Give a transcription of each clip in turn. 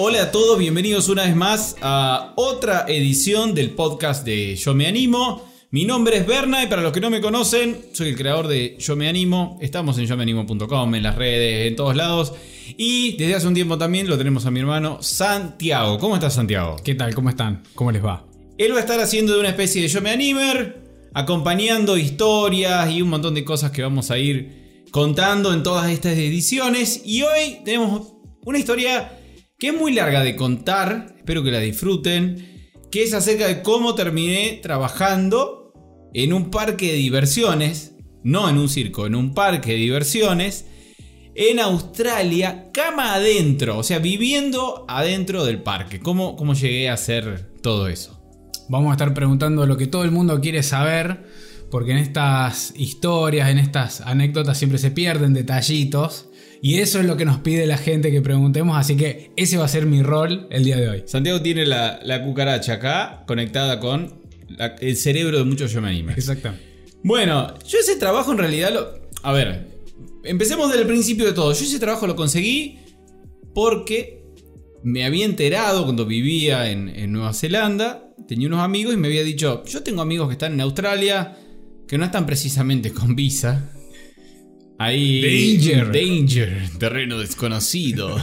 Hola a todos, bienvenidos una vez más a otra edición del podcast de Yo Me Animo. Mi nombre es Berna y para los que no me conocen, soy el creador de Yo Me Animo. Estamos en yomeanimo.com, en las redes, en todos lados. Y desde hace un tiempo también lo tenemos a mi hermano Santiago. ¿Cómo estás, Santiago? ¿Qué tal? ¿Cómo están? ¿Cómo les va? Él va a estar haciendo de una especie de Yo Me Animer, acompañando historias y un montón de cosas que vamos a ir contando en todas estas ediciones. Y hoy tenemos una historia que es muy larga de contar, espero que la disfruten, que es acerca de cómo terminé trabajando en un parque de diversiones, no en un circo, en un parque de diversiones, en Australia, cama adentro, o sea, viviendo adentro del parque. ¿Cómo, cómo llegué a hacer todo eso? Vamos a estar preguntando lo que todo el mundo quiere saber, porque en estas historias, en estas anécdotas siempre se pierden detallitos. Y eso es lo que nos pide la gente que preguntemos, así que ese va a ser mi rol el día de hoy. Santiago tiene la, cucaracha acá conectada con el cerebro de muchos yo me animo. Exacto. Bueno, yo ese trabajo en realidad lo... A ver, empecemos desde el principio de todo. Yo ese trabajo lo conseguí porque me había enterado cuando vivía en, en Nueva Zelanda, tenía unos amigos y me había dicho, yo tengo amigos que están en Australia, que no están precisamente con visa, Ahí. Danger. Danger. Terreno desconocido.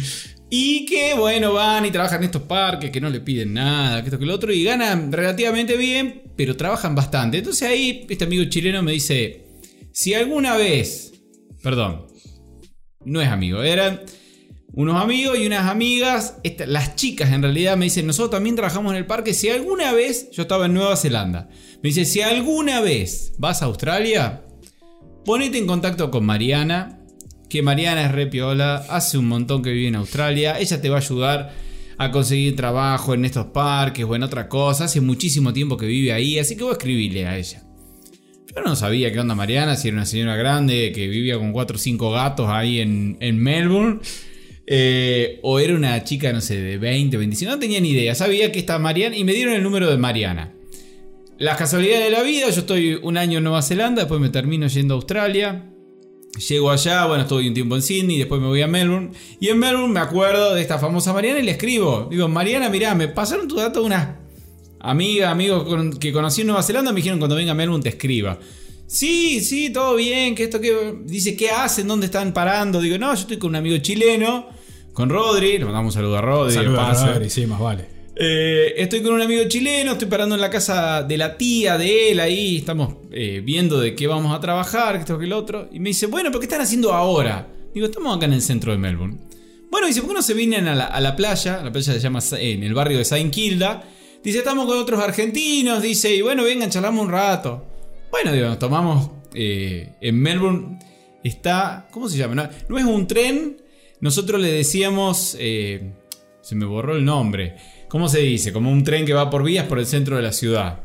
y que, bueno, van y trabajan en estos parques que no le piden nada, que esto que lo otro, y ganan relativamente bien, pero trabajan bastante. Entonces ahí este amigo chileno me dice: Si alguna vez. Perdón. No es amigo, eran unos amigos y unas amigas. las chicas en realidad me dicen: Nosotros también trabajamos en el parque. Si alguna vez. Yo estaba en Nueva Zelanda. Me dice: Si alguna vez vas a Australia Ponete en contacto con Mariana, que Mariana es re piola, hace un montón que vive en Australia, ella te va a ayudar a conseguir trabajo en estos parques o en otra cosa, hace muchísimo tiempo que vive ahí, así que voy a escribirle a ella. Yo no sabía qué onda Mariana, si era una señora grande que vivía con 4 o 5 gatos ahí en, Melbourne. Eh, o era una chica, no sé, de 20, 25, no tenía ni idea. Sabía que estaba Mariana y me dieron el número de Mariana. Las casualidades de la vida, yo estoy un año en Nueva Zelanda, después me termino yendo a Australia. Llego allá, bueno, estoy un tiempo en Sydney, después me voy a Melbourne. Y en Melbourne me acuerdo de esta famosa Mariana y le escribo. Digo, Mariana, mirá, me pasaron tu dato una amiga, amigos que conocí en Nueva Zelanda, me dijeron cuando venga a Melbourne te escriba. Sí, sí, todo bien, que esto que... Dice, ¿qué hacen? ¿Dónde están parando? Digo, no, yo estoy con un amigo chileno, con Rodri, le mandamos un saludo a Rodri. Saludo a Rodri, sí, más vale. Eh, estoy con un amigo chileno, estoy parando en la casa de la tía de él ahí, estamos eh, viendo de qué vamos a trabajar, esto que el otro. Y me dice, bueno, ¿pero qué están haciendo ahora? Digo, estamos acá en el centro de Melbourne. Bueno, dice, ¿por qué no se vienen a la, playa? La playa se llama en el barrio de Saint Kilda. Dice, estamos con otros argentinos, dice, y bueno, vengan, charlamos un rato. Bueno, digo, nos tomamos eh, en Melbourne. Está, ¿cómo se llama? No, es un tren, nosotros le decíamos, se me borró el nombre. ¿Cómo se dice? Como un tren que va por vías por el centro de la ciudad.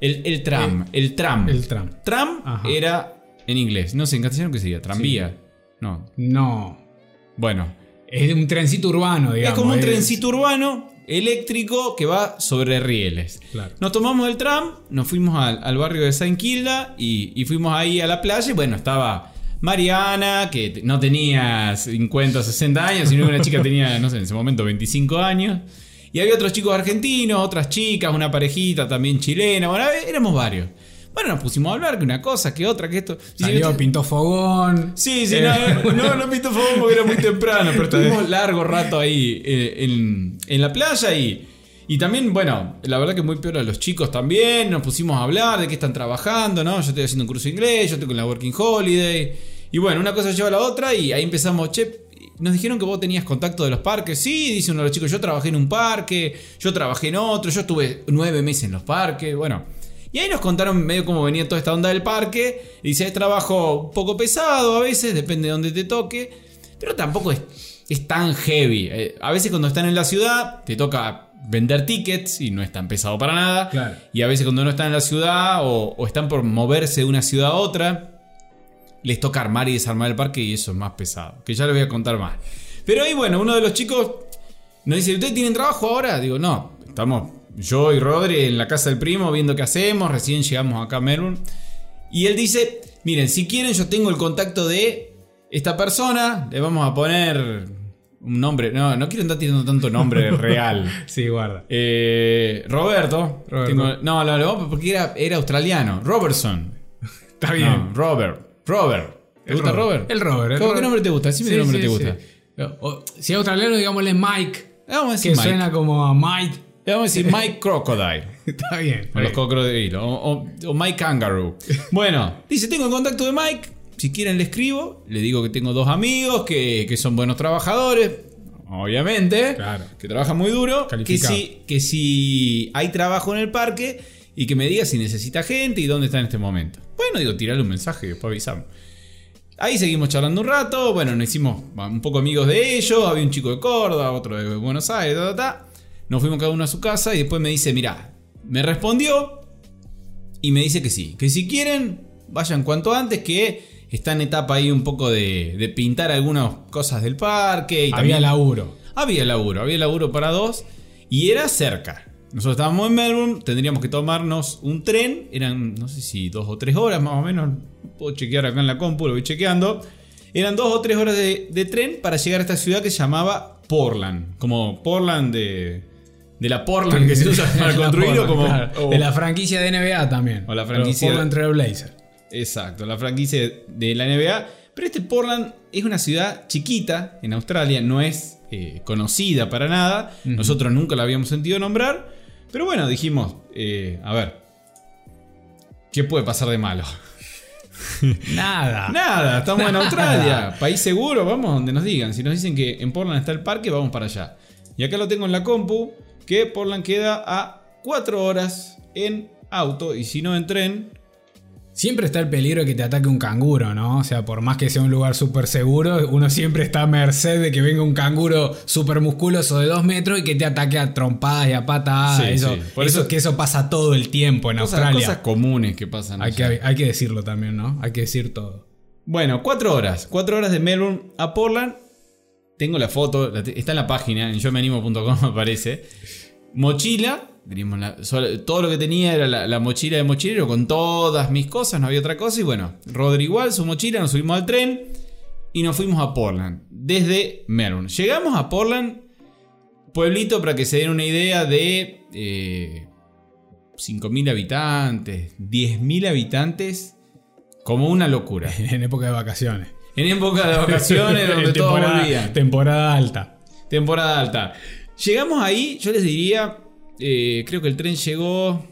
El, tram, el, tram. El tram. Tram era en inglés. No sé, en castellano qué sería. Tranvía. No. No. Bueno. Es un trencito urbano, digamos. Es como un trencito urbano eléctrico que va sobre rieles. Nos tomamos el tram, nos fuimos al, barrio de San Kilda y, y, fuimos ahí a la playa y bueno, estaba Mariana, que no tenía 50 o 60 años, sino que una chica tenía, no sé, en ese momento 25 años. Y había otros chicos argentinos, otras chicas, una parejita también chilena. Bueno, éramos varios. Bueno, nos pusimos a hablar que una cosa, que otra, que esto. Salió, pintó fogón. Sí, sí, no, eh. no, no pintó fogón porque era muy temprano, pero estuvimos largo rato ahí eh, en, la playa y. Y también, bueno, la verdad que muy peor a los chicos también. Nos pusimos a hablar de qué están trabajando, ¿no? Yo estoy haciendo un curso de inglés, yo estoy con la Working Holiday. Y bueno, una cosa lleva a la otra y ahí empezamos, che, nos dijeron que vos tenías contacto de los parques. Sí, dice uno de los chicos, yo trabajé en un parque, yo trabajé en otro, yo estuve nueve meses en los parques, bueno. Y ahí nos contaron medio cómo venía toda esta onda del parque. Dice, es trabajo un poco pesado a veces, depende de dónde te toque, pero tampoco es, es tan heavy. Eh, a veces cuando están en la ciudad te toca vender tickets y no es tan pesado para nada. Claro. Y a veces cuando no están en la ciudad o, o están por moverse de una ciudad a otra, les toca armar y desarmar el parque y eso es más pesado. Que ya les voy a contar más. Pero ahí, bueno, uno de los chicos nos dice, ¿ustedes tienen trabajo ahora? Digo, no, estamos yo y Rodri en la casa del primo viendo qué hacemos, recién llegamos acá a Melbourne. Y él dice, miren, si quieren yo tengo el contacto de esta persona, le vamos a poner un nombre, no, no quiero andar tirando tanto nombre real. Sí, guarda. Eh, Roberto. Roberto. Tengo- no, no, no, porque era, era australiano. Robertson. Está bien. No, Robert. Robert. ¿Te El gusta Robert? El Robert. el ¿Cómo, ¿Qué nombre te gusta? Decime Sí, qué nombre sí, te sí. gusta. O- si es australiano, digámosle Mike. Vamos a decir Que Mike. suena como a Mike. Le Vamos a decir Mike Crocodile. Está bien. O los cocodrilos. O, o- o Mike Kangaroo. Bueno, dice: Tengo el contacto de Mike. Si quieren, le escribo. Le digo que tengo dos amigos que, que son buenos trabajadores. Obviamente. Claro. Que trabajan muy duro. Que si, que si hay trabajo en el parque. Y que me diga si necesita gente y dónde está en este momento. Bueno, digo, tirarle un mensaje y después avisamos. Ahí seguimos charlando un rato. Bueno, nos hicimos un poco amigos de ellos. Había un chico de Córdoba, otro de Buenos Aires, ta, ta, ta. Nos fuimos cada uno a su casa y después me dice, mirá, me respondió y me dice que sí, que si quieren, vayan cuanto antes, que está en etapa ahí un poco de, de pintar algunas cosas del parque. Y Había también- laburo. había laburo, había laburo para dos y era cerca. Nosotros estábamos en Melbourne, tendríamos que tomarnos un tren, eran no sé si dos o tres horas más o menos, puedo chequear acá en la compu, lo voy chequeando. Eran dos o tres horas de, de tren para llegar a esta ciudad que se llamaba Portland, como Portland de, de la Portland que se usa para construir o como... claro. De la franquicia de NBA también. O la franquicia- Pero Portland Trail Blazer. Exacto, la franquicia de la NBA. Pero este Portland es una ciudad chiquita en Australia, no es eh, conocida para nada. Nosotros nunca la habíamos sentido nombrar. Pero bueno, dijimos, eh, a ver, ¿qué puede pasar de malo? Nada. Nada, estamos en Australia, país seguro, vamos donde nos digan. Si nos dicen que en Portland está el parque, vamos para allá. Y acá lo tengo en la compu, que Portland queda a 4 horas en auto y si no en tren, Siempre está el peligro de que te ataque un canguro, ¿no? O sea, por más que sea un lugar súper seguro, uno siempre está a merced de que venga un canguro súper musculoso de dos metros y que te ataque a trompadas y a patadas. Sí, eso, sí. Por eso, eso- que eso pasa todo el tiempo en cosas, Australia. cosas comunes que pasan. hay, que, hay que decirlo también, ¿no? Hay que decir todo. Bueno, cuatro horas. Cuatro horas de Melbourne a Portland. Tengo la foto, está en la página, en yomeanimo.com aparece. Mochila, todo lo que tenía era la, la mochila de mochilero con todas mis cosas, no había otra cosa. Y bueno, Rodri igual, su mochila, nos subimos al tren y nos fuimos a Portland, desde Melbourne. Llegamos a Portland, pueblito para que se den una idea de eh, 5.000 habitantes, 10.000 habitantes, como una locura. En época de vacaciones. En época de vacaciones donde temporada, volvían. temporada alta. Temporada alta. Llegamos ahí, yo les diría, eh, creo que el tren llegó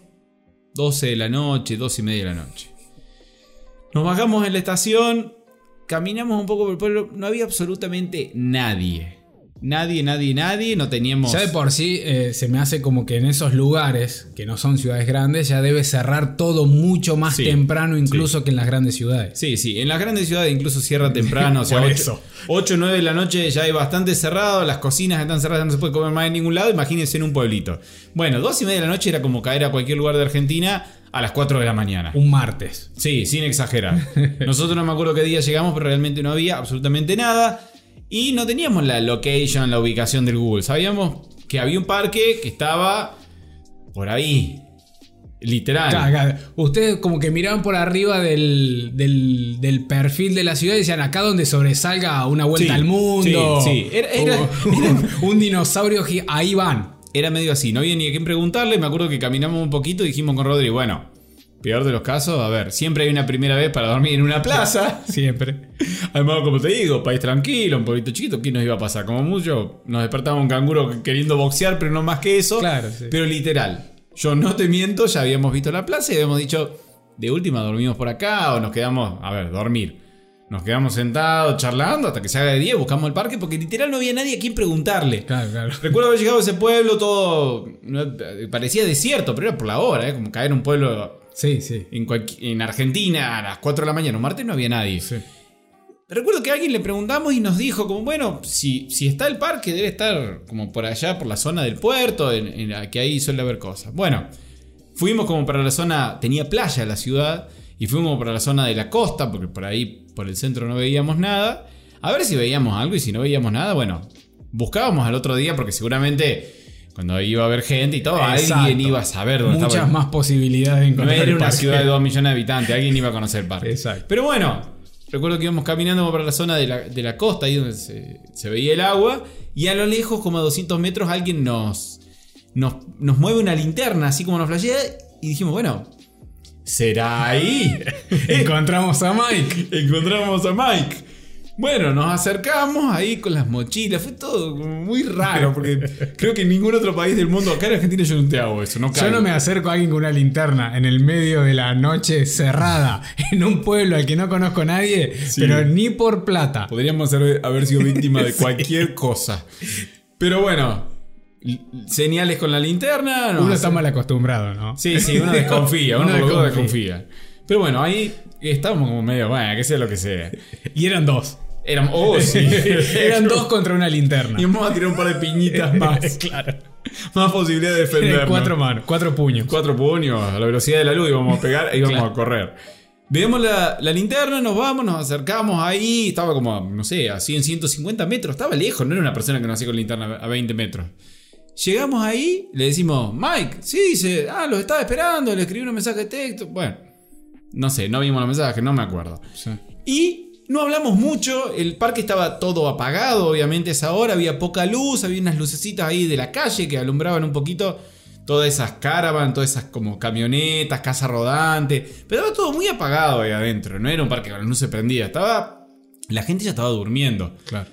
12 de la noche, 12 y media de la noche. Nos bajamos en la estación, caminamos un poco por el pueblo, no había absolutamente nadie. Nadie, nadie, nadie, no teníamos... Ya de por sí eh, se me hace como que en esos lugares, que no son ciudades grandes, ya debe cerrar todo mucho más Sí, temprano incluso que en las grandes ciudades. Sí, sí, en las grandes ciudades incluso cierra temprano, o sea, Por 8, eso. 8 9 de la noche ya hay bastante cerrado, las cocinas están cerradas, no se puede comer más en ningún lado, imagínense en un pueblito. Bueno, 2 y media de la noche era como caer a cualquier lugar de Argentina a las 4 de la mañana. Un martes. Sí, sin exagerar. Nosotros no me acuerdo qué día llegamos, pero realmente no había absolutamente nada. Y no teníamos la location, la ubicación del Google. Sabíamos que había un parque que estaba por ahí. Literal. Claro, claro. Ustedes como que miraban por arriba del, del- del perfil de la ciudad y decían acá donde sobresalga una vuelta Sí, al mundo. sí, sí. Era- era- un, un dinosaurio, ahí van. Era medio así, no había ni a quién preguntarle. Me acuerdo que caminamos un poquito y dijimos con Rodri, bueno, peor de los casos, a ver, siempre hay una primera vez para dormir en una plaza. Siempre. Además, como te digo, país tranquilo, un pueblito chiquito, ¿qué nos iba a pasar? Como mucho, nos despertaba un canguro queriendo boxear, pero no más que eso. Claro, sí. Pero literal, yo no te miento, ya habíamos visto la plaza y habíamos dicho, de última dormimos por acá o nos quedamos, a ver, dormir. Nos quedamos sentados charlando hasta que se haga de día, buscamos el parque porque literal no había nadie a quien preguntarle. Claro, claro. Recuerdo haber llegado a ese pueblo, todo parecía desierto, pero era por la hora, ¿eh? como caer en un pueblo Sí, sí. en, en Argentina a las 4 de la mañana, un martes no había nadie. Sí. Recuerdo que a alguien le preguntamos y nos dijo como, bueno, si, si está el parque debe estar como por allá, por la zona del puerto, en, en la que ahí suele haber cosas. Bueno, fuimos como para la zona, tenía playa la ciudad, y fuimos para la zona de la costa, porque por ahí, por el centro no veíamos nada. A ver si veíamos algo y si no veíamos nada, bueno, buscábamos al otro día porque seguramente cuando iba a haber gente y todo, Exacto. alguien iba a saber dónde Muchas estaba. más posibilidades de No encontrar era el una ciudad de 2 millones de habitantes, alguien iba a conocer el parque. Exacto. Pero bueno, recuerdo que íbamos caminando por la zona de la, de la costa, ahí donde se, se veía el agua, y a lo lejos, como a 200 metros, alguien nos, nos, nos mueve una linterna, así como nos flashea, y dijimos, bueno, ¿será ahí? Encontramos a Mike. Encontramos a Mike. Bueno, nos acercamos ahí con las mochilas. Fue todo muy raro porque creo que en ningún otro país del mundo, acá en Argentina yo no te hago eso. No Yo no me acerco a alguien con una linterna en el medio de la noche cerrada, en un pueblo al que no conozco a nadie, Sí. pero ni por plata. Podríamos haber, haber sido víctima de cualquier cosa. Pero bueno, señales con la linterna. Uno está mal acostumbrado, ¿no? Sí, sí, uno desconfía, uno, Uno desconfía. desconfía. Pero bueno, ahí estábamos como medio, bueno, que sea lo que sea. Y eran dos. Éramos, oh, sí. Eran dos contra una linterna. Y vamos a tirar un par de piñitas más. claro. Más posibilidad de defendernos. Cuatro manos, cuatro puños. cuatro puños a la velocidad de la luz y vamos a pegar y vamos Claro. a correr. Vemos la, la linterna, nos vamos, nos acercamos ahí, estaba como, no sé, a 100, 150 metros, estaba lejos, no era una persona que nos hacía con linterna a 20 metros. Llegamos ahí, le decimos, Mike, sí, dice, ah, los estaba esperando, le escribí un mensaje de texto, bueno, no sé, no vimos los mensajes, no me acuerdo. Y no hablamos mucho, el parque estaba todo apagado, obviamente a esa hora, había poca luz, había unas lucecitas ahí de la calle que alumbraban un poquito todas esas caravan, todas esas como camionetas, casa rodante, pero estaba todo muy apagado ahí adentro, no era un parque con la luz se prendía, estaba... La gente ya estaba durmiendo. Claro.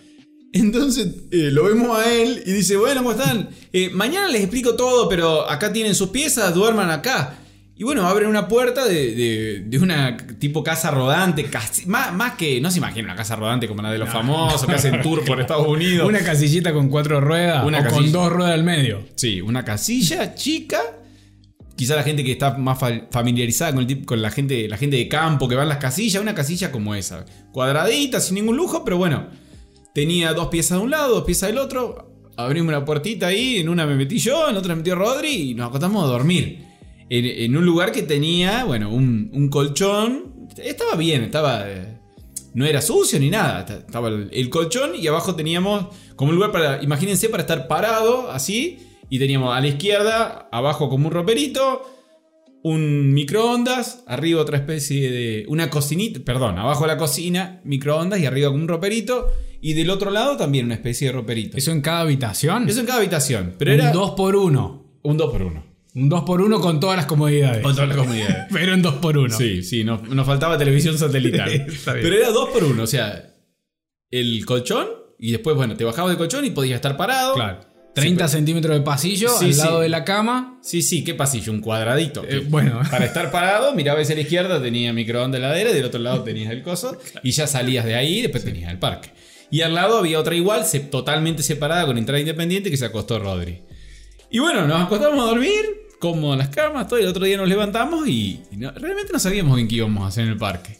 Entonces eh, lo vemos a él y dice, bueno, ¿cómo están? Eh, mañana les explico todo, pero acá tienen sus piezas, duerman acá. Y bueno, abren una puerta de, de- de una tipo casa rodante, casi- más, más que, no se imagina una casa rodante como la de los famosos que hacen tour por Estados Unidos. Una casillita con cuatro ruedas Una o con casilla. dos ruedas al medio. Sí, una casilla chica. Quizá la gente que está más fa- familiarizada con, el con la, gente, la gente de campo que va en las casillas, una casilla como esa. Cuadradita, sin ningún lujo, pero bueno. Tenía dos piezas de un lado, dos piezas del otro. Abrimos una puertita ahí, en una me metí yo, en otra me metió Rodri y nos acostamos a dormir. En, en un lugar que tenía, bueno, un, un colchón. Estaba bien, estaba... no era sucio ni nada. Estaba el, el colchón y abajo teníamos como un lugar para, imagínense, para estar parado así. Y teníamos a la izquierda, abajo como un roperito, un microondas, arriba otra especie de... Una cocinita, perdón, abajo la cocina, microondas y arriba como un roperito. Y del otro lado también una especie de roperito. Eso en cada habitación. Eso en cada habitación. Pero un era 2 por 1 un 2 por 1 Un 2 por 1 con todas las comodidades. Con todas las comodidades. Pero en 2 por 1 Sí, sí, nos, nos faltaba televisión satelital. Está bien. Pero era dos por uno, o sea, el colchón y después, bueno, te bajabas del colchón y podías estar parado. Claro. 30 centímetros de pasillo Sí, al sí. lado de la cama. Sí, sí, ¿qué pasillo? Un cuadradito. Eh, bueno. Para estar parado, mirabas hacia la izquierda, tenía microondas heladera, y del otro lado tenías el coso, y ya salías de ahí y después tenías el parque. Y al lado había otra igual, se- totalmente separada, con entrada independiente, que se acostó Rodri. Y bueno, nos acostamos a dormir, en las camas, todo, el otro día nos levantamos y, y no- realmente no sabíamos bien qué íbamos a hacer en el parque.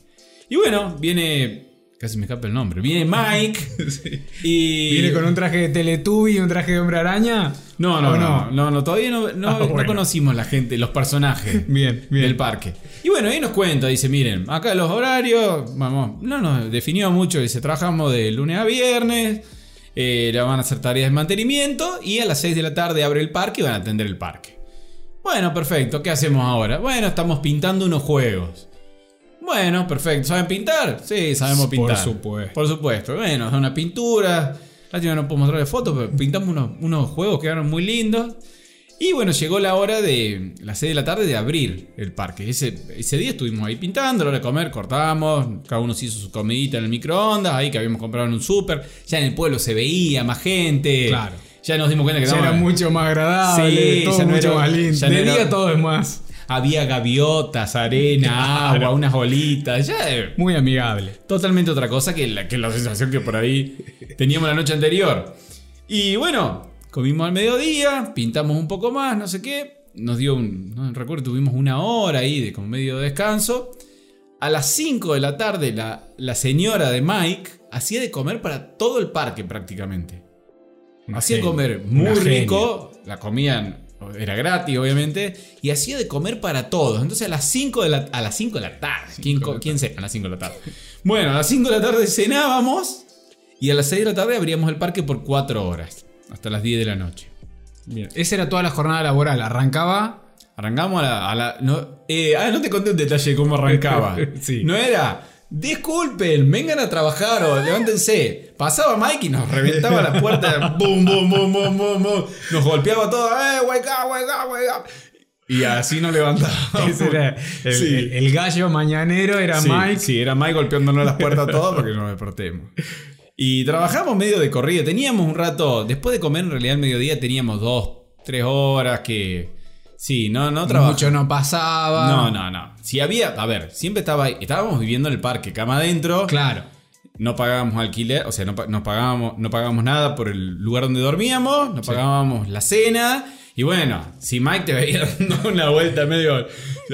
Y bueno, viene. Casi me escapa el nombre. Viene Mike. Y. Viene con un traje de Teletubby y un traje de hombre araña. No, no, ¿O no, no, no, todavía no, no- Ah, no conocimos la gente, los personajes Bien, bien. del parque. Y bueno, ahí nos cuenta, dice, miren, acá los horarios, vamos, no nos definió mucho, dice, trabajamos de lunes a viernes, eh, le van a hacer tareas de mantenimiento y a las 6 de la tarde abre el parque y van a atender el parque. Bueno, perfecto, ¿qué hacemos ahora? Bueno, estamos pintando unos juegos. Bueno, perfecto, ¿saben pintar? Sí, sabemos Por pintar. supuesto. Por supuesto. Bueno, es una pintura. Lástima no puedo mostrarle fotos, pero pintamos unos, unos juegos que quedaron muy lindos. Y bueno, llegó la hora de las 6 de la tarde de abrir el parque. Ese, ese día estuvimos ahí pintando, a la hora de comer, cortamos, cada uno se hizo su comidita en el microondas, ahí que habíamos comprado en un súper. Ya en el pueblo se veía más gente. Claro. Ya nos dimos cuenta que Ya era mucho más agradable, Sí, todo ya no mucho era- más lindo. ya no de era- todo es más. había gaviotas, arena, agua, unas bolitas. Ya Muy amigable. totalmente otra cosa que la, que la sensación que por ahí teníamos la noche anterior. Y bueno, comimos al mediodía, pintamos un poco más, no sé qué. Nos dio un. No recuerdo, tuvimos una hora ahí de como medio de descanso. a las 5 de la tarde la, la señora de Mike hacía de comer para todo el parque prácticamente. Una Hacía genia. comer muy genia. rico, la comían, era gratis obviamente, y hacía de comer para todos. Entonces a las 5 de la, a las 5 de la tarde, ¿quién, quién cena a las 5 de la tarde? Bueno, a las 5 de la tarde cenábamos y a las 6 de la tarde abríamos el parque por 4 horas, hasta las 10 de la noche. Bien. Esa era toda la jornada laboral. Arrancaba. Arrancamos a la... a la- no, eh, ah, no te conté un detalle de cómo arrancaba. Sí. No era... Disculpen, vengan a trabajar o levántense. Pasaba Mike y nos reventaba la puerta. Boom, boom, boom, boom, boom, boom. Nos golpeaba todo. ¡Eh, wake up, wake up, wake up! Y así nos levantábamos. Era el, Sí. el- el gallo mañanero, era Sí, Mike. Sí, era Mike golpeándonos las puertas todos porque no nos despertemos. Y trabajamos medio de corrido. Teníamos un rato, después de comer en realidad al mediodía teníamos dos, tres horas que... Sí, no, no trabajamos. Mucho no pasaba. No, no, no. Si había, a ver, siempre estaba ahí. Estábamos viviendo en el parque, cama adentro. Claro. No pagábamos alquiler, o sea, no, no pagábamos, no pagábamos nada por el lugar donde dormíamos, no pagábamos la cena. Y bueno, si Mike te veía dando una vuelta medio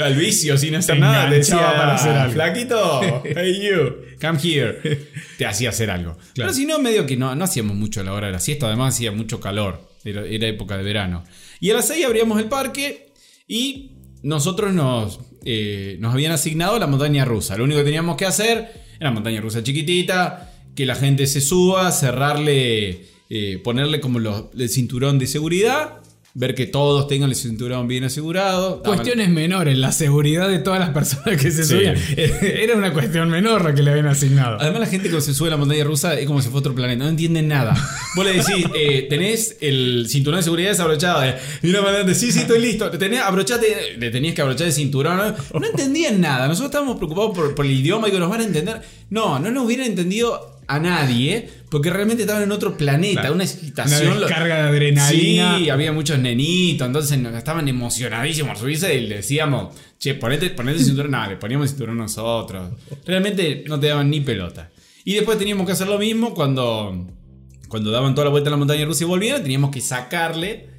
al vicio sin hacer Te nada, te enganchaba para hacer algo. flaquito, hey you, come here. Te hacía hacer algo. Pero si no, medio que no, no hacíamos mucho a la hora de la siesta, además hacía mucho calor, era, era época de verano. Y a las 6 abríamos el parque y nosotros nos, eh, nos habían asignado la montaña rusa. Lo único que teníamos que hacer era montaña rusa chiquitita, que la gente se suba, cerrarle, eh, ponerle como el cinturón de seguridad, ver que todos tengan el cinturón bien asegurado. Cuestiones menores, la seguridad de todas las personas que se Sí. subían. Era una cuestión menor la que le habían asignado. Además, la gente que se sube a la montaña rusa es como si fuera otro planeta, no entienden nada. Vos le decís, eh, tenés el cinturón de seguridad desabrochado. eh, Y una manera de, sí, sí, estoy listo. Tenés, abrochate, le tenías que abrochar el cinturón. No, No entendían nada. Nosotros estábamos preocupados por, por el idioma y que nos van a entender. No, no nos hubieran entendido a nadie porque realmente estaban en otro planeta, Claro. una Una excitación. descarga de adrenalina. Sí, había muchos nenitos, entonces nos- estaban emocionadísimos por subirse y le decíamos, che, ponete, ponete el cinturón. Nada, le poníamos el cinturón nosotros. Realmente no te daban ni pelota. Y después teníamos que hacer lo mismo cuando, cuando daban toda la vuelta a la montaña rusa y volvieron, teníamos que sacarle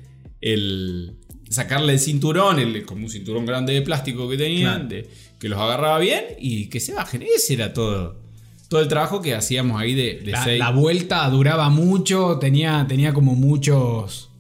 el. Sacarle el cinturón, el, como un cinturón grande de plástico que tenían, Claro. de- que los agarraba bien y que se bajen. Ese era todo. Todo el trabajo que hacíamos ahí de, de La, seis- la vuelta duraba mucho, tenía, tenía como muchos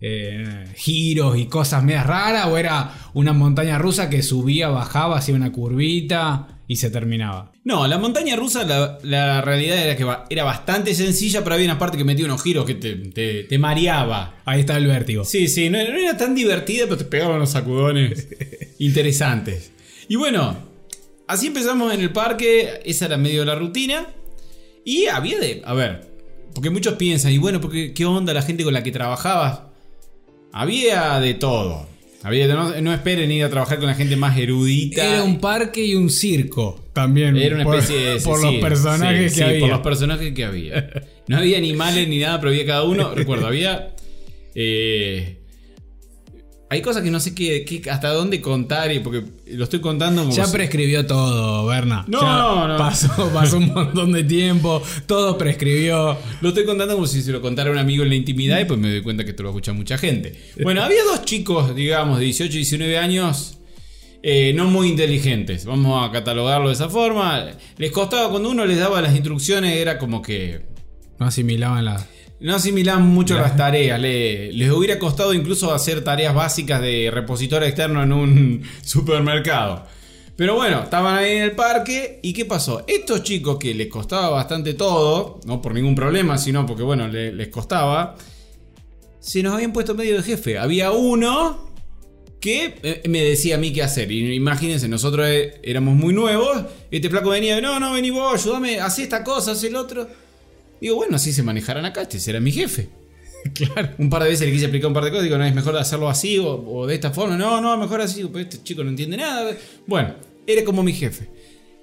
eh, giros y cosas medias raras, o era una montaña rusa que subía, bajaba, hacía una curvita y se terminaba. No, la montaña rusa, la, la realidad era que era bastante sencilla, pero había una parte que metía unos giros que te, te- te mareaba. Ahí está el vértigo. Sí, sí, no, no era tan divertida, pero te pegaban unos sacudones interesantes. Y bueno, así empezamos en el parque, esa era medio la rutina. Y había de. A ver, porque muchos piensan, y bueno, porque, ¿qué onda la gente con la que trabajabas? Había de todo. Había de- no, no esperen ir a trabajar con la gente más erudita. Era un parque y un circo también. Era una por- especie de. Por sí, los personajes sí, que sí, había. por los personajes que había. No había animales ni nada, pero había cada uno. Recuerdo, había. eh, hay cosas que no sé qué, qué- hasta dónde contar, y porque lo estoy contando como. Ya prescribió todo, Berna. No, Ya no. Pasó, pasó un montón de tiempo, todo prescribió. Lo estoy contando como si se lo contara a un amigo en la intimidad y pues me doy cuenta que esto lo escucha mucha gente. Bueno, había dos chicos, digamos, de 18 y 19 años, eh, no muy inteligentes. Vamos a catalogarlo de esa forma. Les costaba, cuando uno les daba las instrucciones, era como que No asimilaban la. No asimilan mucho las tareas. le- les hubiera costado incluso hacer tareas básicas de repositorio externo en un supermercado. Pero bueno, estaban ahí en el parque. ¿Y qué pasó? Estos chicos que les costaba bastante todo, no por ningún problema, sino porque bueno, le- les costaba, se nos habían puesto medio de jefe. Había uno que eh, me decía a mí qué hacer. Y imagínense, nosotros eh, éramos muy nuevos. Este flaco venía, no, no, vení vos, ayúdame, haz esta cosa, haz el otro. Digo, bueno, así se manejarán acá, este será mi jefe. Claro. Un par de veces le quise explicar un par de cosas, digo, no, es mejor hacerlo así o, o de esta forma. No, no, mejor así, pues este chico no entiende nada. Bueno, era como mi jefe.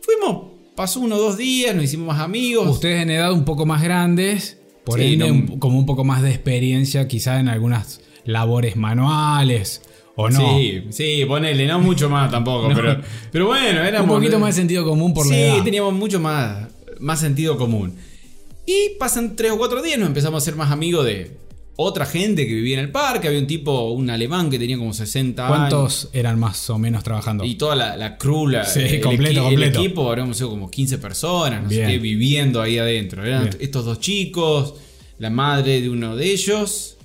Fuimos, pasó unos dos días, nos hicimos más amigos. Ustedes en edad un poco más grandes, por Sí, ende no- un- como un poco más de experiencia quizá en algunas labores manuales o no. Sí, sí, ponele, no mucho más tampoco, pero, pero bueno, era un poquito más de sentido común por sí, la edad. teníamos mucho más, más sentido común. Y pasan tres o cuatro días, nos empezamos a ser más amigos de otra gente que vivía en el parque. Había un tipo, un alemán que tenía como 60 años. ¿Cuántos eran más o menos trabajando? Y toda la, la crew, la- Sí, el, completo, completo. el equipo, habríamos sido como 15 personas, no Bien. sé qué, viviendo ahí adentro. Eran Bien. estos dos chicos, la madre de uno de ellos,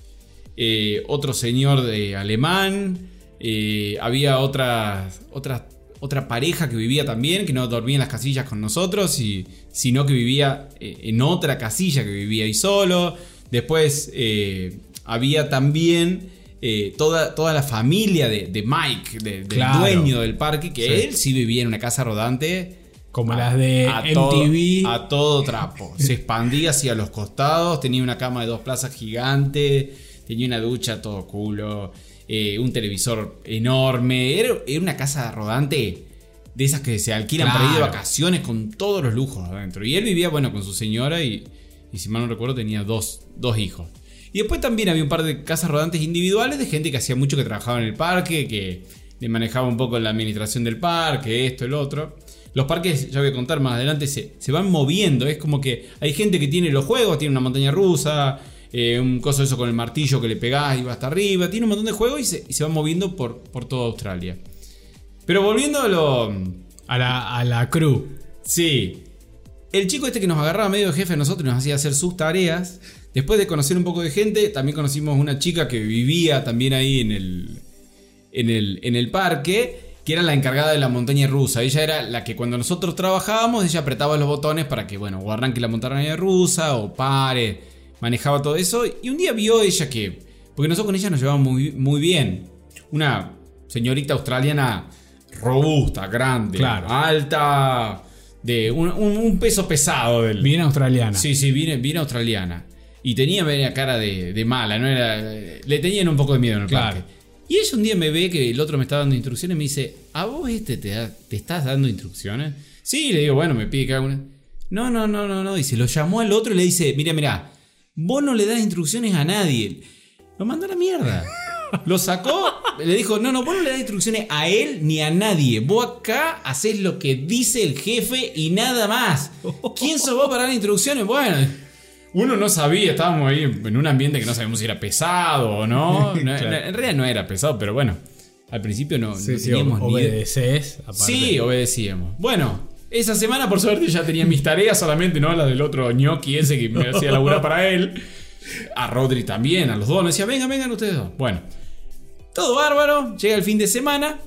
eh, otro señor de alemán, eh, había otra, otra, otra pareja que vivía también, que no dormía en las casillas con nosotros, y, sino que vivía eh, en otra casilla que vivía ahí solo. Después eh, había también eh, toda, toda la familia de, de Mike, de- del Claro. dueño del parque, que Sí. él sí vivía en una casa rodante. Como a- las de a todo- MTV. a todo trapo. Se expandía hacia los costados, tenía una cama de dos plazas gigante, tenía una ducha todo culo, eh, un televisor enorme. Era, era una casa rodante de esas que se alquilan para ir de vacaciones con todos los lujos adentro. Y él vivía, bueno, con su señora y, y si mal no recuerdo tenía dos, dos hijos. Y después también había un par de casas rodantes individuales de gente que hacía mucho que trabajaba en el parque, que le manejaba un poco la administración del parque, esto, el otro. Los parques, ya voy a contar más adelante, se, se van moviendo. Es como que hay gente que tiene los juegos, tiene una montaña rusa, eh, un coso eso con el martillo que le pegás y va hasta arriba. Tiene un montón de juegos y se, y se van moviendo por, por toda Australia. Pero volviendo a lo... A la, a la crew. Sí. El chico este que nos agarraba medio jefe a nosotros y nos hacía hacer sus tareas. Después de conocer un poco de gente, también conocimos una chica que vivía también ahí en el, en el, en el parque, que era la encargada de la montaña rusa. Ella era la que cuando nosotros trabajábamos, ella apretaba los botones para que, bueno, o arranque la montaña rusa o pare, manejaba todo eso. Y un día vio ella que, porque nosotros con ella nos llevábamos muy, muy bien, una señorita australiana robusta, grande, Claro. alta, de un, un- un peso pesado del, Bien australiana. Sí, sí, vine, vine australiana. Y tenía media cara de, de mala, ¿no? Era, le tenían un poco de miedo en el Claro. parque. Y ella un día me ve que el otro me está dando instrucciones y me dice, ¿a vos este te, da- te estás dando instrucciones? Sí, le digo, bueno, me pide que haga una... No, no, no, no, no. Dice, lo llamó al otro y le dice, mira, mira, vos no le das instrucciones a nadie. Lo mandó a la mierda. Lo sacó, le dijo, no, no, vos no le das instrucciones a él ni a nadie. Vos acá haces lo que dice el jefe y nada más. ¿Quién sos vos para dar instrucciones? Bueno, uno no sabía, estábamos ahí en un ambiente que no sabíamos si era pesado o no. Claro. En realidad no era pesado, pero bueno, al principio no, Sí, no sí, teníamos ni idea. obedeces. aparte. Sí, obedecíamos. Bueno, esa semana por suerte ya tenía mis tareas solamente, no las del otro ñoqui ese que me hacía laburar para él. A Rodri también, a los dos. Me decía, vengan, vengan ustedes dos. Bueno, todo bárbaro. Llega el fin de semana.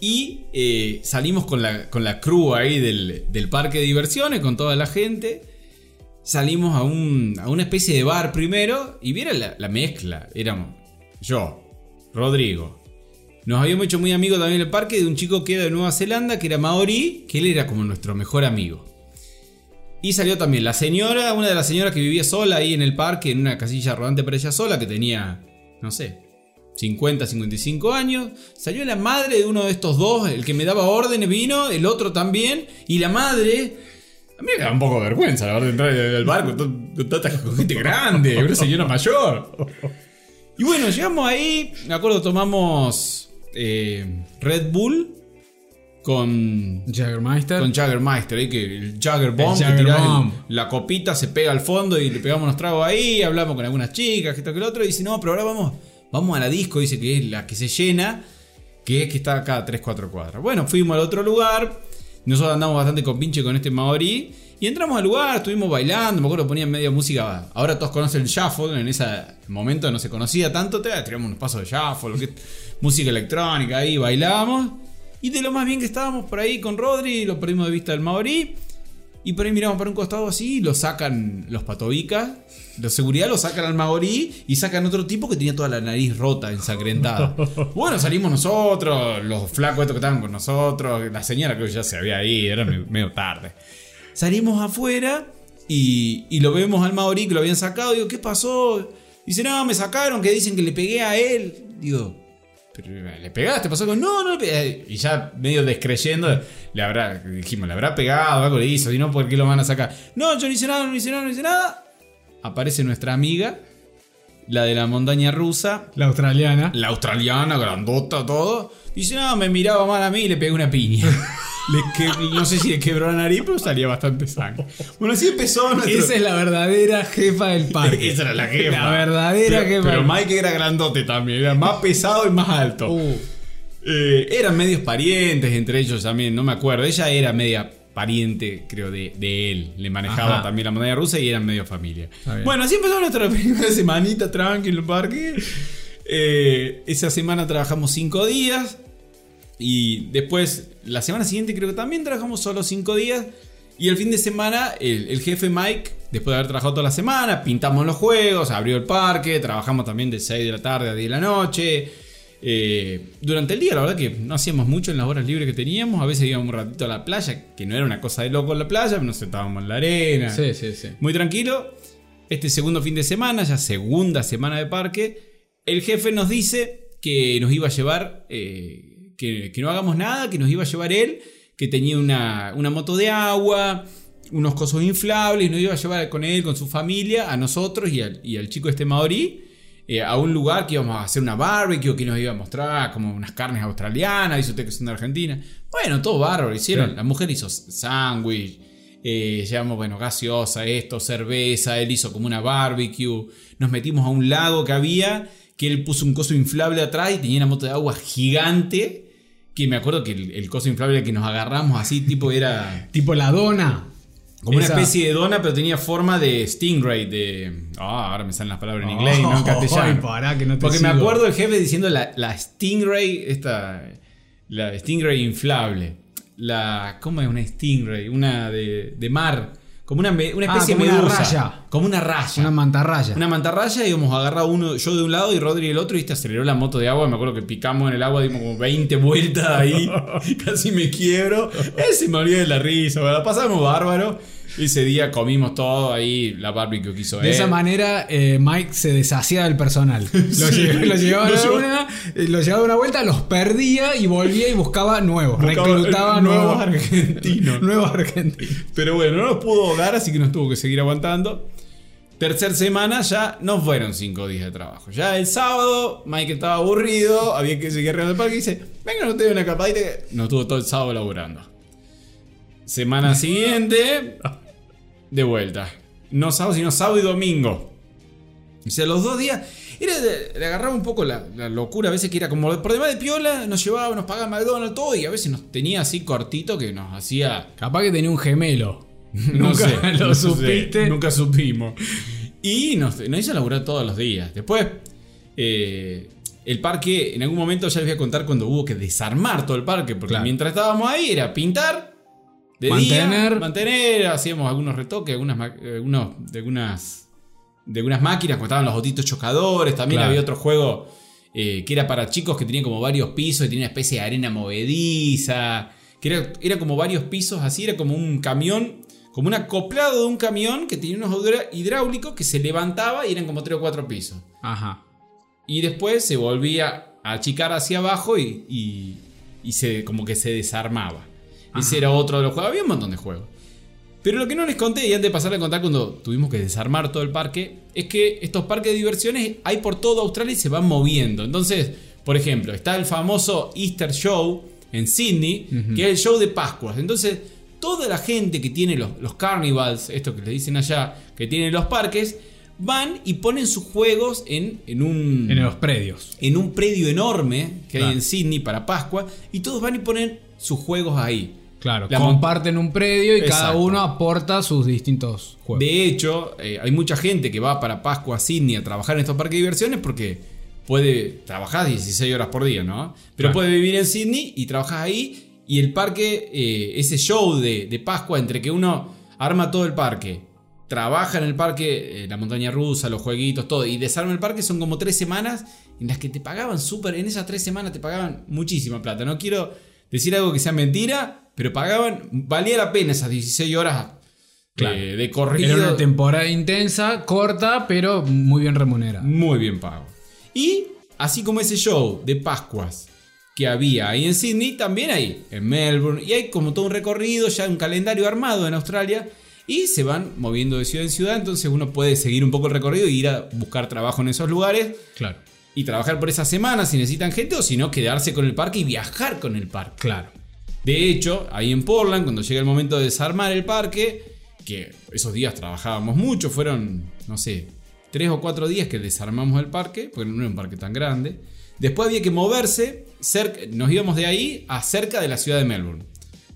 Y eh, salimos con la, con la crew ahí del, del parque de diversiones, con toda la gente. Salimos a, un, a una especie de bar primero. Y viera la, la mezcla. Éramos yo, Rodrigo, nos habíamos hecho muy amigos también en el parque de un chico que era de Nueva Zelanda, que era Maori, que él era como nuestro mejor amigo. Y salió también la señora, una de las señoras que vivía sola ahí en el parque, en una casilla rodante para ella sola, que tenía, no sé, 50, 55 años. Salió la madre de uno de estos dos, el que me daba órdenes vino, el otro también, y la madre... A mí me da un poco de vergüenza, la verdad, entrar al barco con tanta gente grande, una señora mayor. Y bueno, llegamos ahí, me acuerdo, tomamos eh, Red Bull con, Jaggermeister. con Jaggermeister, ahí que el Jagger Bomb, El que Jagger el- la copita, se pega al fondo y le pegamos unos tragos ahí, hablamos con algunas chicas, que esto que lo otro, y dice, no, pero ahora vamos, vamos a la disco, dice que es la que se llena, que es que está cada 3-4 cuadras. Bueno, fuimos al otro lugar, nosotros andamos bastante con pinche con este Maori, y entramos al lugar, estuvimos bailando, me acuerdo ponían media música, ahora todos conocen el shuffle, en ese momento no se conocía tanto, te tiramos unos pasos de shuffle, que- música electrónica ahí, bailábamos, y de lo más bien que estábamos por ahí con Rodri, lo perdimos de vista del Maori, y por ahí miramos para un costado así, lo sacan los patobicas, los seguridad lo sacan al Maori y sacan otro tipo que tenía toda la nariz rota, ensangrentada. bueno, salimos nosotros, los flacos estos que estaban con nosotros, la señora creo que ya se había ido, era medio- tarde. Salimos afuera y, y lo vemos al Maori que lo habían sacado. Digo, ¿qué pasó? Dice, no, me sacaron, que dicen que le pegué a él. Digo, ¿pero le pegaste? ¿Pasó con.? No, no le. Y ya medio descreyendo, le habrá, dijimos, le habrá pegado, algo le hizo, si no, ¿por qué lo van a sacar? No, yo no hice nada, no hice nada, no hice nada. Aparece nuestra amiga, la de la montaña rusa, La australiana. la australiana, grandota, todo. Dice, no, me miraba mal a mí y le pegué una piña. no sé si le quebró la nariz, pero salía bastante sangre. Bueno, así empezó nuestro... Esa es la verdadera jefa del parque. Esa era la jefa. La verdadera pero, jefa. Pero Mike era grandote también, era más pesado y más alto. Uh. Eh, eran medios parientes entre ellos también, no me acuerdo. Ella era media pariente, creo, de, de él. Le manejaba Ajá. también la montaña rusa y eran medio familia. Bueno, así empezó nuestra primera semanita tranqui en el parque. Eh, esa semana trabajamos cinco días. Y después, la semana siguiente creo que también trabajamos solo cinco días. Y el fin de semana, el, el jefe Mike, después de haber trabajado toda la semana, pintamos los juegos, abrió el parque, trabajamos también de 6 de la tarde a 10 de la noche. Eh, durante el día, la verdad que no hacíamos mucho en las horas libres que teníamos. A veces íbamos un ratito a la playa, que no era una cosa de loco en la playa, pero nos sentábamos en la arena. Sí, sí, sí. Muy tranquilo. Este segundo fin de semana, ya segunda semana de parque, el jefe nos dice que nos iba a llevar, eh, que, que no hagamos nada, que nos iba a llevar él, que tenía una, una moto de agua, unos cosos inflables, y nos iba a llevar con él, con su familia, a nosotros y al, y al chico este maorí. eh, a un lugar que íbamos a hacer una barbecue, que nos iba a mostrar como unas carnes australianas, dice usted que son de Argentina. Bueno, todo bárbaro, hicieron. Sí. La mujer hizo sándwich, eh, llevamos, bueno, gaseosa, esto, cerveza, él hizo como una barbecue. Nos metimos a un lago que había, que él puso un coso inflable atrás y tenía una moto de agua gigante. Que me acuerdo que el, el coso inflable que nos agarramos así, tipo, era Tipo la dona. como Esa- una especie de dona, pero tenía forma de stingray, de... Ah, ahora me salen las palabras en inglés y no en castellano. Pará, que no te Porque me acuerdo el jefe diciendo la, la Stingray, esta. La Stingray inflable. La. ¿Cómo es una Stingray? Una de, de mar. Como una, me- una Ah, especie como de una medusa. raya. Como una raya. Una mantarraya. Una mantarraya y íbamos a agarrar uno, yo de un lado y Rodri del otro, y este aceleró la moto de agua. Me acuerdo que picamos en el agua, dimos como 20 vueltas ahí, casi me quiebro. Él se me olvidó de la risa, ¿verdad? Pasamos bárbaro. Ese día comimos todo ahí, la barbecue que hizo De él. esa manera, eh, Mike se deshacía del personal. Lo, lo llevaba, Lo a llevó- una, lo llevaba a una vuelta, los perdía y volvía y buscaba nuevos. Buscaba reclutaba nuevos nuevos argentinos. nuevos argentinos. Pero bueno, no nos pudo ahogar, así que nos tuvo que seguir aguantando. Tercer semana ya no fueron cinco días de trabajo. Ya el sábado, Mike estaba aburrido, había que seguir arriba del parque y dice, venga, no te doy una capadita. que-". Nos tuvo todo el sábado laburando. Semana siguiente, de vuelta. No sábado, sino sábado y domingo. O sea, los dos días. Era de- le agarraba un poco la, la locura. A veces que era como por demás de piola, nos llevaba, nos pagaba McDonald's, todo. Y a veces nos tenía así cortito que nos hacía Capaz que tenía un gemelo. no Nunca sé, lo no sé, supiste. nunca supimos. Y nos, nos hizo laburar todos los días. Después, eh, el parque, en algún momento ya les voy a contar cuando hubo que desarmar todo el parque. Porque Claro. mientras estábamos ahí era pintar, de Mantener. día, mantener, hacíamos algunos retoques, algunas, algunos, de algunas, de algunas máquinas, como estaban los autitos chocadores. También Claro. había otro juego eh, que era para chicos que tenía como varios pisos y tenía una especie de arena movediza. Que era, era como varios pisos así, era como un camión, como un acoplado de un camión que tenía unos hidráulicos que se levantaba y eran como tres o cuatro pisos. Ajá. Y después se volvía a achicar hacia abajo y, y, y se, como que se desarmaba. Ese era otro de los juegos. Había un montón de juegos. Pero lo que no les conté, y antes de pasar a contar cuando tuvimos que desarmar todo el parque, es que estos parques de diversiones hay por toda Australia y se van moviendo. Entonces, por ejemplo, está el famoso Easter Show en Sydney, que es el show de Pascuas. Entonces, toda la gente que tiene los, los carnivals, esto que le dicen allá, que tienen los parques, van y ponen sus juegos en, en un En los predios. en un predio enorme que Claro. hay en Sydney para Pascua y todos van y ponen sus juegos ahí. Claro, La comparten un predio y cada uno aporta sus distintos juegos. De hecho, eh, hay mucha gente que va para Pascua a Sydney a trabajar en estos parques de diversiones porque puede trabajar 16 horas por día, ¿no? Pero Claro. puede vivir en Sydney y trabajas ahí y el parque, eh, ese show de, de Pascua entre que uno arma todo el parque, trabaja en el parque, eh, la montaña rusa, los jueguitos, todo, y desarma el parque, son como tres semanas en las que te pagaban súper, en esas tres semanas te pagaban muchísima plata. No quiero decir algo que sea mentira, pero pagaban, valía la pena esas 16 horas Claro. eh, de corrido. Era una temporada intensa, corta, pero muy bien remunerada. Muy bien pago. Y así como ese show de Pascuas que había ahí en Sydney, también hay en Melbourne. Y hay como todo un recorrido, ya un calendario armado en Australia. Y se van moviendo de ciudad en ciudad. Entonces uno puede seguir un poco el recorrido y ir a buscar trabajo en esos lugares. Claro, Y trabajar por esa semana si necesitan gente. O si no, quedarse con el parque y viajar con el parque. claro. De hecho, ahí en Portland, cuando llega el momento de desarmar el parque, que esos días trabajábamos mucho, fueron, no sé, tres o cuatro días que desarmamos el parque, porque no era un parque tan grande. Después había que moverse, nos íbamos de ahí a cerca de la ciudad de Melbourne.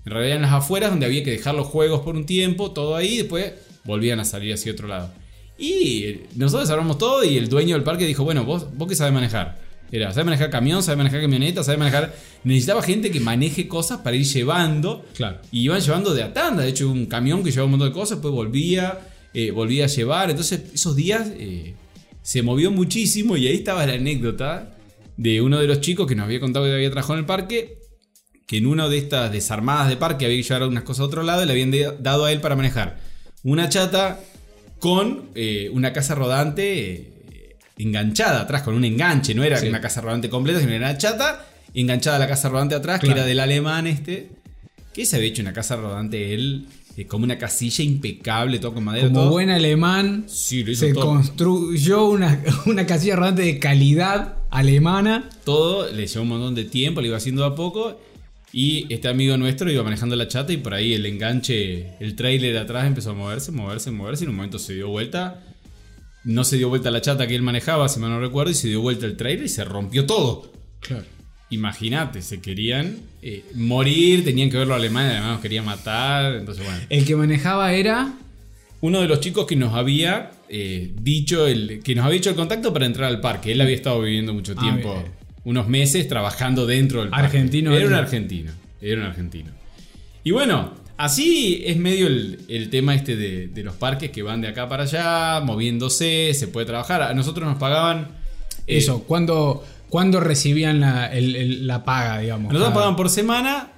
En realidad en las afueras donde había que dejar los juegos por un tiempo, todo ahí, después volvían a salir hacia otro lado. Y nosotros desarmamos todo y el dueño del parque dijo, bueno, vos, vos qué sabes manejar. Era, ¿sabes manejar camión? ¿Sabes manejar camioneta? ¿Sabes manejar...? Necesitaba gente que maneje cosas para ir llevando. Claro. Y iban llevando de a tanda. De hecho, un camión que llevaba un montón de cosas, después volvía, eh, volvía a llevar. Entonces, esos días eh, se movió muchísimo y ahí estaba la anécdota de uno de los chicos que nos había contado que había trabajado en el parque, que en una de estas desarmadas de parque había que llevar unas cosas a otro lado y le habían dado a él para manejar una chata con eh, una casa rodante eh, enganchada atrás, con un enganche, no era Sí. una casa rodante completa, sino era una chata enganchada a la casa rodante atrás, Claro. que era del alemán este, que se había hecho una casa rodante él, eh, como una casilla impecable, todo con madera, Como todo. buen alemán, Sí, lo hizo se todo. construyó una, una casilla rodante de calidad alemana. todo, le llevó un montón de tiempo, lo iba haciendo a poco. Y este amigo nuestro iba manejando la chata y por ahí el enganche, el trailer de atrás empezó a moverse, moverse, moverse. Y en un momento se dio vuelta. No se dio vuelta la chata que él manejaba, si mal no recuerdo, y se dio vuelta el trailer y se rompió todo. Claro. Imagínate, se querían eh, morir, tenían que verlo alemanes, además nos querían matar. Entonces, bueno. El que manejaba era. Uno de los chicos que nos había eh, dicho, el, que nos había hecho el contacto para entrar al parque. Él había estado viviendo mucho Ah, tiempo. Unos meses trabajando dentro del parque. Argentino Era un argentino. Era un argentino. Y bueno, así es medio el, el tema este de, de los parques que van de acá para allá, moviéndose, se puede trabajar. A nosotros nos pagaban. eh, Eso, ¿cuándo, cuándo recibían la, el- el- la paga, digamos? Nosotros Cada- pagaban por semana,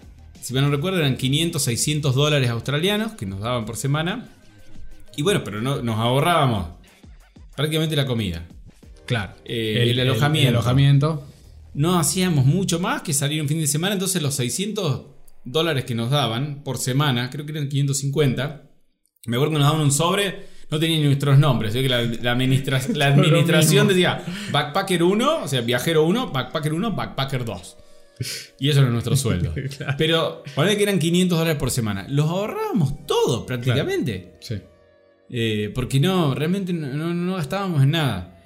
si mal no recuerdo, eran 500, 600 dólares australianos que nos daban por semana. Y bueno, pero no, nos ahorrábamos prácticamente la comida. Claro. Eh, el alojamiento. el alojamiento. No hacíamos mucho más que salir un fin de semana, entonces los 600 dólares que nos daban por semana, creo que eran 550, me acuerdo que nos daban un sobre, no tenían nuestros nombres, que la, la administra- la administración decía Backpacker 1, o sea, viajero 1, Backpacker 1, Backpacker 2. Y eso era nuestro sueldo. Pero ponele que eran 500 dólares por semana. Los ahorrábamos todos prácticamente. Sí. Eh, porque no, realmente no, no- no gastábamos en nada.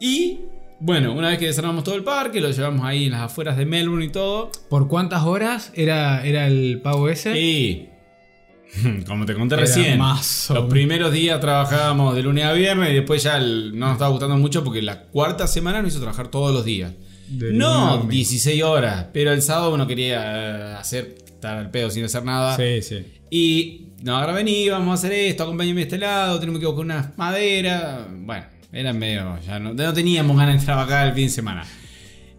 Y bueno, una vez que desarmamos todo el parque, lo llevamos ahí en las afueras de Melbourne y todo. ¿Por cuántas horas era, era el pago ese? Y como te conté Era recién, más los primeros días trabajábamos de lunes a viernes y después ya el- no nos estaba gustando mucho porque la cuarta semana nos hizo trabajar todos los días. De no domingo. 16 horas, pero el sábado uno quería eh, hacer, estar al pedo sin hacer nada. Sí, sí. Y no, ahora vení, vamos a hacer esto, acompáñame a este lado, tenemos que con unas maderas. Bueno, era medio. Ya no, teníamos ganas de trabajar el fin de semana.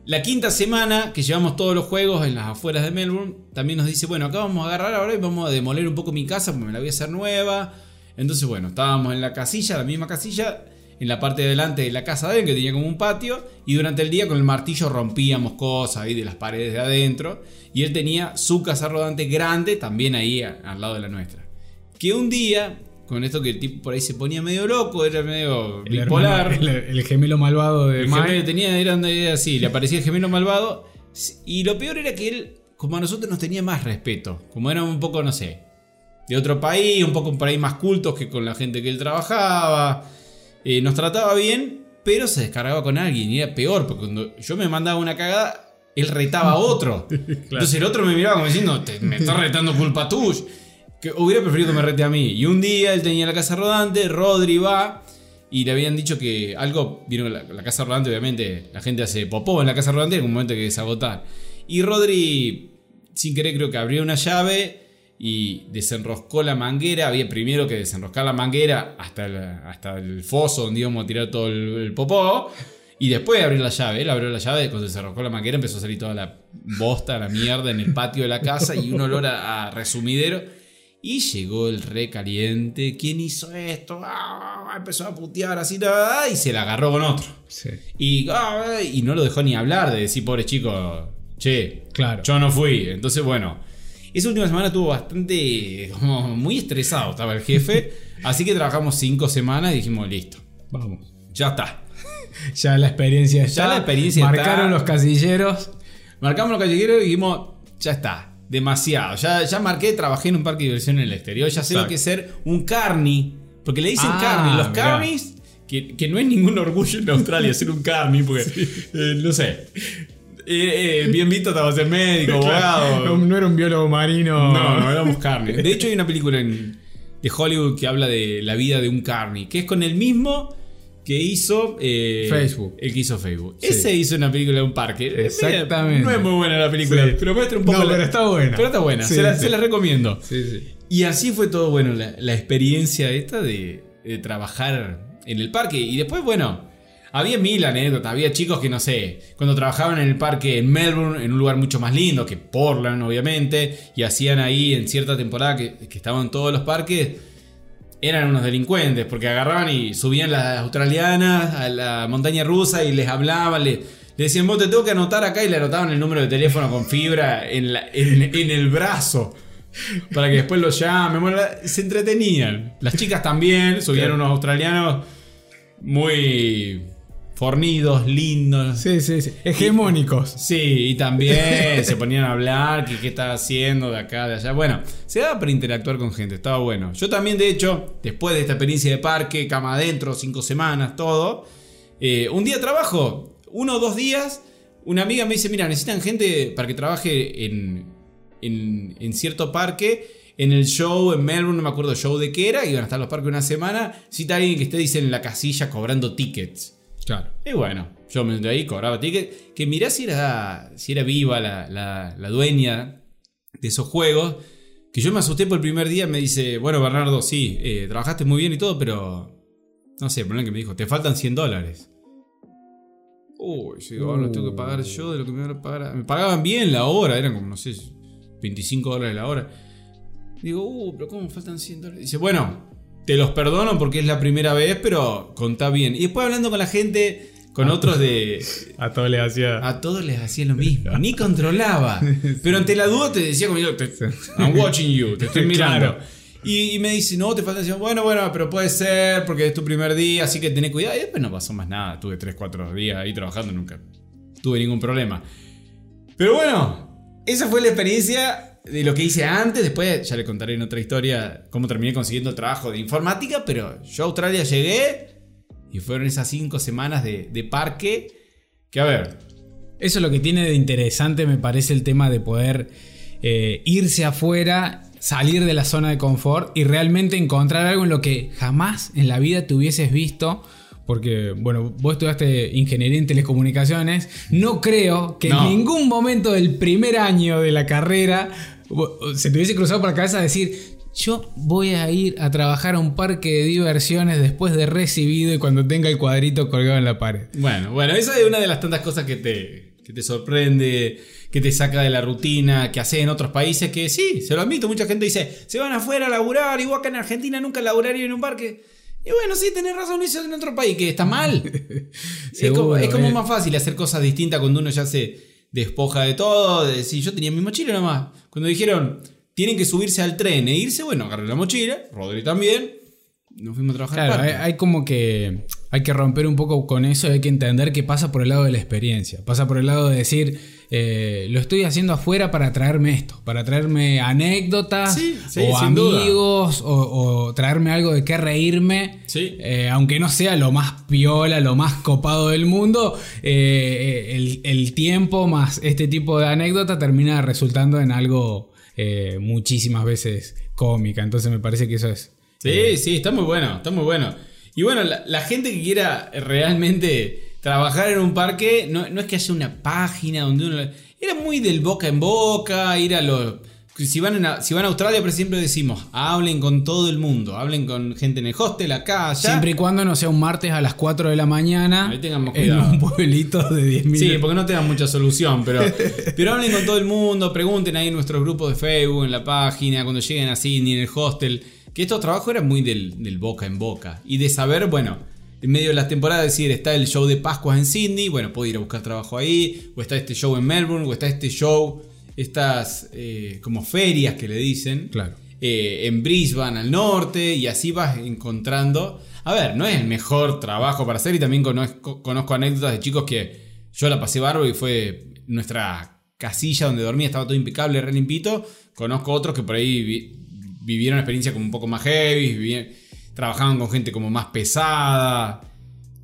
La quinta semana que llevamos todos los juegos en las afueras de Melbourne, también nos dice: Bueno, acá vamos a agarrar ahora y vamos a demoler un poco mi casa porque me la voy a hacer nueva. Entonces, bueno, estábamos en la casilla, la misma casilla, en la parte de delante de la casa de él, que tenía como un patio, y durante el día con el martillo rompíamos cosas ahí de las paredes de adentro. Y él tenía su casa rodante grande también ahí al lado de la nuestra. Que un día, con esto que el tipo por ahí se ponía medio loco, era medio El, bipolar. hermano- el, el gemelo malvado de El Mike. gemelo tenía, era, era así, le aparecía el gemelo malvado. Y lo peor era que él, como a nosotros, nos tenía más respeto. Como era un poco, no sé, de otro país, un poco por ahí más cultos que con la gente que él trabajaba. Eh, nos trataba bien, pero se descargaba con alguien. Y era peor, porque cuando yo me mandaba una cagada, él retaba a otro. Entonces el otro me miraba como diciendo, "Te- me estás retando culpa tuya. Que hubiera preferido que me rete a mí. Y un día él tenía la casa rodante, Rodri va. Y le habían dicho que algo, vieron la, la casa rodante, obviamente la gente hace popó en la casa rodante en un momento que desagotar. Y Rodri, sin querer, creo que abrió una llave y desenroscó la manguera. Había primero que desenroscar la manguera hasta el, hasta el foso donde íbamos a tirar todo el, el popó. Y después de abrir la llave, él abrió la llave, cuando desenroscó la manguera empezó a salir toda la bosta, la mierda en el patio de la casa y un olor a resumidero. Y llegó el re caliente. ¿Quién hizo esto? Ah, empezó a putear así nada y se la agarró con otro. Sí. Y, ah, y no lo dejó ni hablar de decir, pobre chico, che, Claro. yo no fui. Entonces, bueno, esa última semana estuvo bastante, como muy estresado, estaba el jefe. Así que trabajamos cinco semanas y dijimos, listo, Vamos. ya está. Ya la experiencia está. la experiencia Marcaron está. los casilleros. Marcamos los callejeros y dijimos, ya está. Demasiado. Ya, ya marqué, trabajé en un parque de diversión en el exterior. Ya sé lo que es ser un carny. Porque le dicen Ah, carny. Los mirá. carnies, que, que no es ningún orgullo en Australia ser un carny, porque eh, no sé. Eh, eh, bien visto estaba ser médico, abogado. No, no era un biólogo marino. No, no éramos carne. De hecho, hay una película en- de Hollywood que habla de la vida de un carny, que es con el mismo que hizo eh, Facebook. El que hizo Facebook. Sí. Ese hizo una película de un parque. Exactamente. No es muy buena la película, Sí. pero muestra un poco. No, la- pero está buena. Pero está buena, Sí, se, la, sí. se la recomiendo. Sí, sí. Y así fue todo, bueno, la, la experiencia esta de, de trabajar en el parque. Y después, bueno, había mil anécdotas. Había chicos que, no sé, cuando trabajaban en el parque en Melbourne, en un lugar mucho más lindo que Portland, obviamente, y hacían ahí en cierta temporada que, que estaban todos los parques, eran unos delincuentes, porque agarraban y subían las australianas a la montaña rusa y les hablaban, le, le decían, vos te tengo que anotar acá y le anotaban el número de teléfono con fibra en, la- en- en el brazo. Para que después los llamen. Bueno, se entretenían. Las chicas también, subían unos australianos muy fornidos, lindos. Sí, sí, sí. Hegemónicos. Sí, y también se ponían a hablar, que qué estaba haciendo de acá, de allá. Bueno, se daba para interactuar con gente, estaba bueno. Yo también, de hecho, después de esta experiencia de parque, cama adentro, cinco semanas, todo, eh, un día trabajo, uno o dos días, una amiga me dice, mira, necesitan gente para que trabaje en, en, en cierto parque. En el show en Melbourne, no me acuerdo el show de qué era, iban a estar los parques una semana. Cita a alguien que esté, dice, en la casilla cobrando tickets. Claro. Y bueno, yo me senté ahí, cobraba ticket. Que mirá si era, si era viva la, la- la dueña de esos juegos. Que yo me asusté por el primer día. Me dice, bueno, Bernardo, sí, eh, trabajaste muy bien y todo, pero. No sé, el problema es que me dijo, te faltan 100 dólares. Uy, yo digo, ahora lo tengo que pagar yo de lo que me van a pagar. Me pagaban bien la hora, eran como, no sé, 25 dólares la hora. Digo, uh, pero ¿cómo me faltan 100 dólares? Dice, bueno, te los perdono porque es la primera vez, pero contá bien. Y después hablando con la gente, con otros de... A todos les hacía. A todos les hacía lo mismo, ni controlaba. Pero ante la duda te decía como yo, te- I'm watching you, te estoy mirando. Claro. Y, y me dice, no, te falta decir, bueno, bueno, pero puede ser porque es tu primer día, así que tené cuidado. Y después no pasó más nada, tuve 3, 4 días ahí trabajando, nunca tuve ningún problema. Pero bueno, esa fue la experiencia de lo que hice antes. Después ya le contaré en otra historia cómo terminé consiguiendo trabajo de informática. Pero yo a Australia llegué y fueron esas 5 semanas de, de parque. Que a ver, Eso es lo que tiene de interesante, me parece, el tema de poder eh, irse afuera, salir de la zona de confort y realmente encontrar algo en lo que jamás en la vida te hubieses visto. Porque, bueno, vos estudiaste ingeniería en telecomunicaciones. No creo que No. en ningún momento del primer año de la carrera se te hubiese cruzado por la cabeza decir. Yo voy a ir a trabajar a un parque de diversiones después de recibido y cuando tenga el cuadrito colgado en la pared. Bueno, bueno, esa es una de las tantas cosas que te, que te sorprende, que te saca de la rutina, que hace en otros países, que sí, se lo admito, mucha gente dice, se van afuera a laburar, igual acá en Argentina nunca laburaría en un parque. Y bueno, sí, tenés razón, eso en otro país, que está mal. es como, es como eh. más fácil hacer cosas distintas cuando uno ya se despoja de todo, de decir, yo tenía mi mochila nomás. Cuando dijeron, tienen que subirse al tren e irse, bueno, agarré la mochila, Rodri también, nos fuimos a trabajar Claro, hay como que hay que romper un poco con eso y hay que entender que pasa por el lado de la experiencia. Pasa por el lado de decir, eh, lo estoy haciendo afuera para traerme esto, para traerme anécdotas Sí, sí, o amigos o, o traerme algo de qué reírme. Sí. Eh, aunque no sea lo más piola, lo más copado del mundo, eh, el, el tiempo más este tipo de anécdota termina resultando en algo muchísimas veces cómica. Entonces me parece que eso es... Sí, sí, está muy bueno, está muy bueno. Y bueno, la, la gente que quiera realmente trabajar en un parque, no, no es que haya una página donde uno... Era muy del boca en boca, ir a los... Si van, en a- si van a Australia, por siempre decimos, hablen con todo el mundo, hablen con gente en el hostel, acá, allá. Siempre y cuando no sea un martes a las 4 de la mañana Ahí tengamos en cuidado. un pueblito de 10.000 Sí, porque no te dan mucha solución, pero, pero hablen con todo el mundo, pregunten ahí en nuestros grupos de Facebook, en la página, cuando lleguen a Sydney, en el hostel, que estos trabajos eran muy del, del boca en boca. Y de saber, bueno, en medio de las temporadas, decir, está el show de Pascuas en Sydney, bueno, puedo ir a buscar trabajo ahí, o está este show en Melbourne, o está este show, estas eh, como ferias que le dicen Claro. eh, en Brisbane al norte y así vas encontrando. A ver, no es el mejor trabajo para hacer y también conozco, conozco anécdotas de chicos que yo la pasé bárbaro y fue nuestra casilla donde dormía estaba todo impecable, re limpito. Conozco otros que por ahí vivieron experiencias como un poco más heavy, trabajaban con gente como más pesada.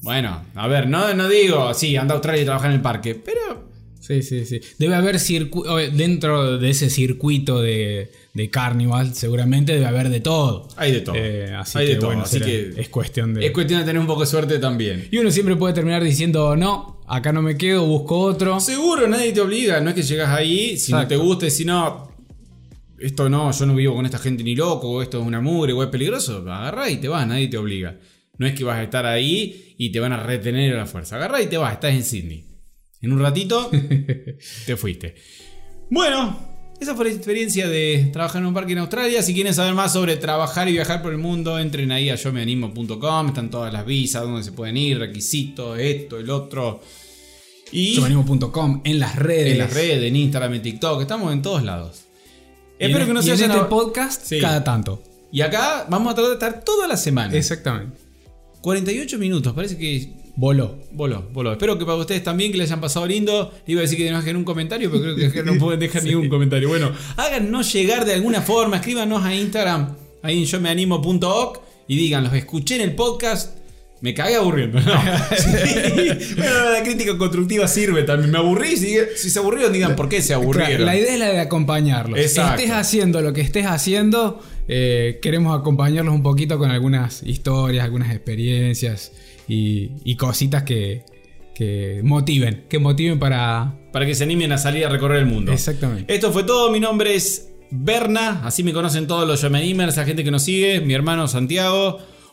Bueno, a ver, no, no digo, sí, anda a Australia y trabaja en el parque, pero Sí, sí, sí. Debe haber dentro de ese circuito de, de Carnival, seguramente debe haber de todo. hay de todo. Eh, así hay que de todo, bueno, así que es cuestión de. es cuestión de tener un poco de suerte también. y uno siempre puede terminar diciendo, no, acá no me quedo, busco otro. Seguro, nadie te obliga, no es que llegas ahí, si no te gusta, si no, esto no, yo no vivo con esta gente ni loco, esto es una mugre, o es peligroso, agarrá y te vas, nadie te obliga. No es que vas a estar ahí y te van a retener a la fuerza. Agarrá y te vas, estás en Sydney. En un ratito te fuiste. Bueno, esa fue la experiencia de trabajar en un parque en Australia. Si quieren saber más sobre trabajar y viajar por el mundo, entren ahí a yo me animo.com. Están todas las visas, donde se pueden ir, requisitos, esto, el otro. Y Yomanimo.com en las redes. en las redes, en Instagram, en TikTok, estamos en todos lados. Espero en- que no se en este podcast Sí. cada tanto. Y acá vamos a tratar de estar toda la semana. Exactamente. 48 minutos, parece que Voló. voló, voló. Espero que para ustedes también que les hayan pasado lindo. Le iba a decir que nos dejen un comentario, pero creo que no pueden dejar ningún comentario. Bueno, háganos llegar de alguna forma, escríbanos a Instagram, ahí en yo me animo.oc y digan, los escuché en el podcast. Me cagué aburriendo. No. Sí. Bueno, la crítica constructiva sirve también. Me aburrí. Si, si se aburrieron, digan por qué se aburrieron. Claro, la idea es la de acompañarlos. Exacto. Estés haciendo lo que estés haciendo, eh, queremos acompañarlos un poquito con algunas historias, algunas experiencias y, y cositas que, que motiven, que motiven para... para que se animen a salir a recorrer el mundo. Exactamente. Esto fue todo. Mi nombre es Berna. Así me conocen todos los Yomenimers, la gente que nos sigue. Mi hermano Santiago.